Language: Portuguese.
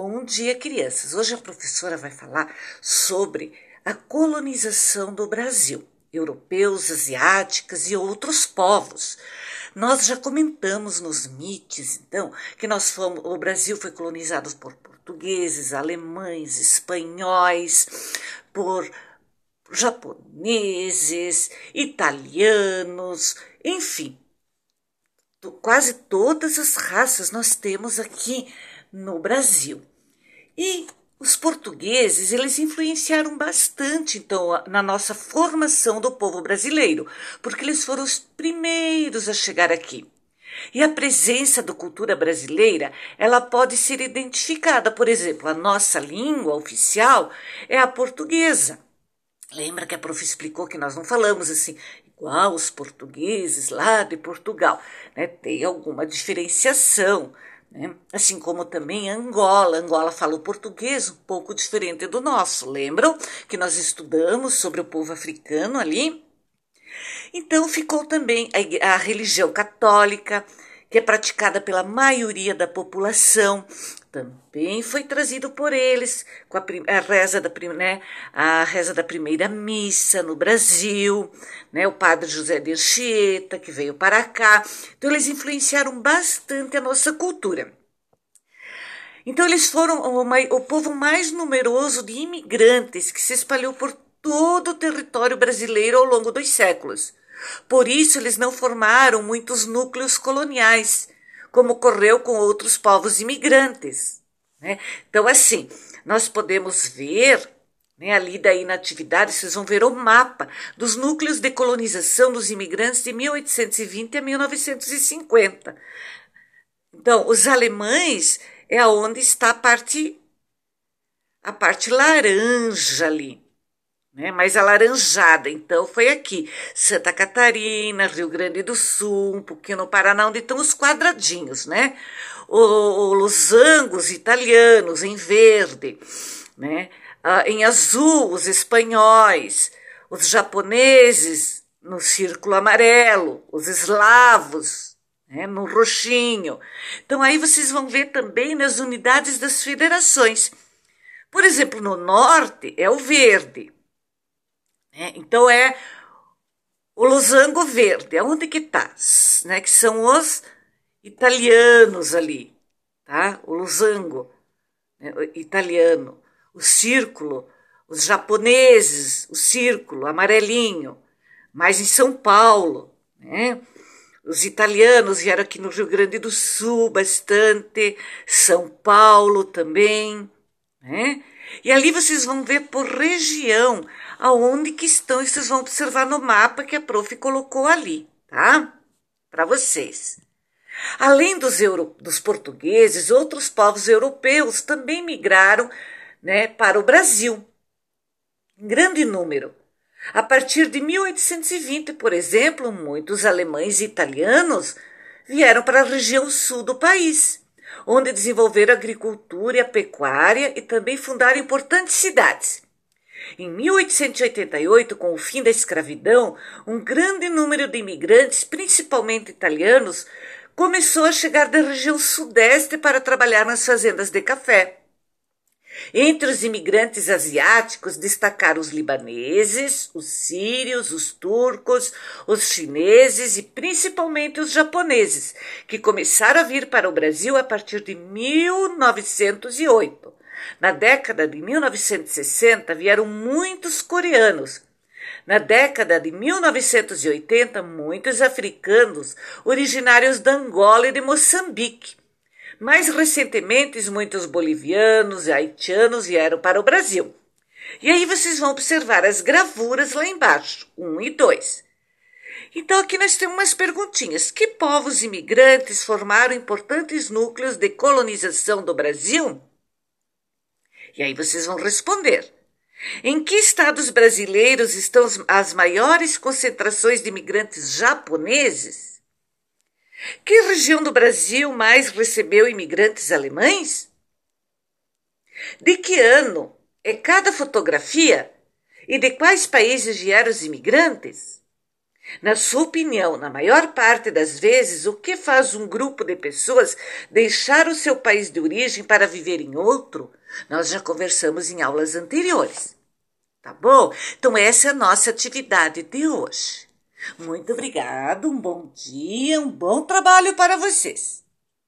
Bom dia, crianças. Hoje a professora vai falar sobre a colonização do Brasil, europeus, asiáticas e outros povos. Nós já comentamos nos mites, então, que nós fomos, o Brasil foi colonizado por portugueses, alemães, espanhóis, por japoneses, italianos, enfim, quase todas as raças nós temos aqui no Brasil. E os portugueses, eles influenciaram bastante, então, na nossa formação do povo brasileiro, porque eles foram os primeiros a chegar aqui. E a presença da cultura brasileira, ela pode ser identificada, por exemplo, a nossa língua oficial é a portuguesa. Lembra que a prof explicou que nós não falamos assim, igual os portugueses lá de Portugal, né? Tem alguma diferenciação. Né? Assim como também Angola. Angola fala o português um pouco diferente do nosso. Lembram que nós estudamos sobre o povo africano ali? Então ficou também a, a religião católica, que é praticada pela maioria da população, também foi trazido por eles com a, a, reza, da, né, a reza da primeira missa no Brasil, né, o padre José de Anchieta, que veio para cá. Então, eles influenciaram bastante a nossa cultura. Então, eles foram o, o povo mais numeroso de imigrantes que se espalhou por todo o território brasileiro ao longo dos séculos. Por isso, eles não formaram muitos núcleos coloniais como ocorreu com outros povos imigrantes. Né? Então, assim, nós podemos ver né, ali daí na atividade, vocês vão ver o mapa dos núcleos de colonização dos imigrantes de 1820 a 1950. Então, os alemães é aonde está a parte a parte laranja ali né, mais alaranjada. Então foi aqui, Santa Catarina, Rio Grande do Sul, um pouquinho no Paraná, onde estão os quadradinhos, né? O, losangos italianos em verde, né? Ah, em azul os espanhóis, os japoneses no círculo amarelo, os eslavos né, no roxinho. Então aí vocês vão ver também nas unidades das federações. Por exemplo, no norte é o verde, né? Então é o losango verde, aonde que está? Né? Que são os italianos ali, tá? O losango né? o italiano, o círculo, os japoneses, o círculo amarelinho, mas em São Paulo, né? Os italianos vieram aqui no Rio Grande do Sul bastante, São Paulo também, né? E ali vocês vão ver por região aonde que estão, e vocês vão observar no mapa que a prof colocou ali, tá? Para vocês. Além dos, euro, dos portugueses, outros povos europeus também migraram né, para o Brasil, em grande número. A partir de 1820, por exemplo, muitos alemães e italianos vieram para a região sul do país, onde desenvolveram a agricultura e a pecuária e também fundaram importantes cidades. Em 1888, com o fim da escravidão, um grande número de imigrantes, principalmente italianos, começou a chegar da região sudeste para trabalhar nas fazendas de café. Entre os imigrantes asiáticos destacaram os libaneses, os sírios, os turcos, os chineses e principalmente os japoneses, que começaram a vir para o Brasil a partir de 1908. Na década de 1960 vieram muitos coreanos. Na década de 1980, muitos africanos originários da Angola e de Moçambique. Mais recentemente, muitos bolivianos e haitianos vieram para o Brasil. E aí vocês vão observar as gravuras lá embaixo, 1 um e 2. Então aqui nós temos umas perguntinhas. Que povos imigrantes formaram importantes núcleos de colonização do Brasil? E aí vocês vão responder. Em que estados brasileiros estão as maiores concentrações de imigrantes japoneses? Que região do Brasil mais recebeu imigrantes alemães? De que ano é cada fotografia e de quais países vieram os imigrantes? Na sua opinião, na maior parte das vezes, o que faz um grupo de pessoas deixar o seu país de origem para viver em outro? Nós já conversamos em aulas anteriores. Tá bom? Então, essa é a nossa atividade de hoje. Muito obrigado, um bom dia, um bom trabalho para vocês.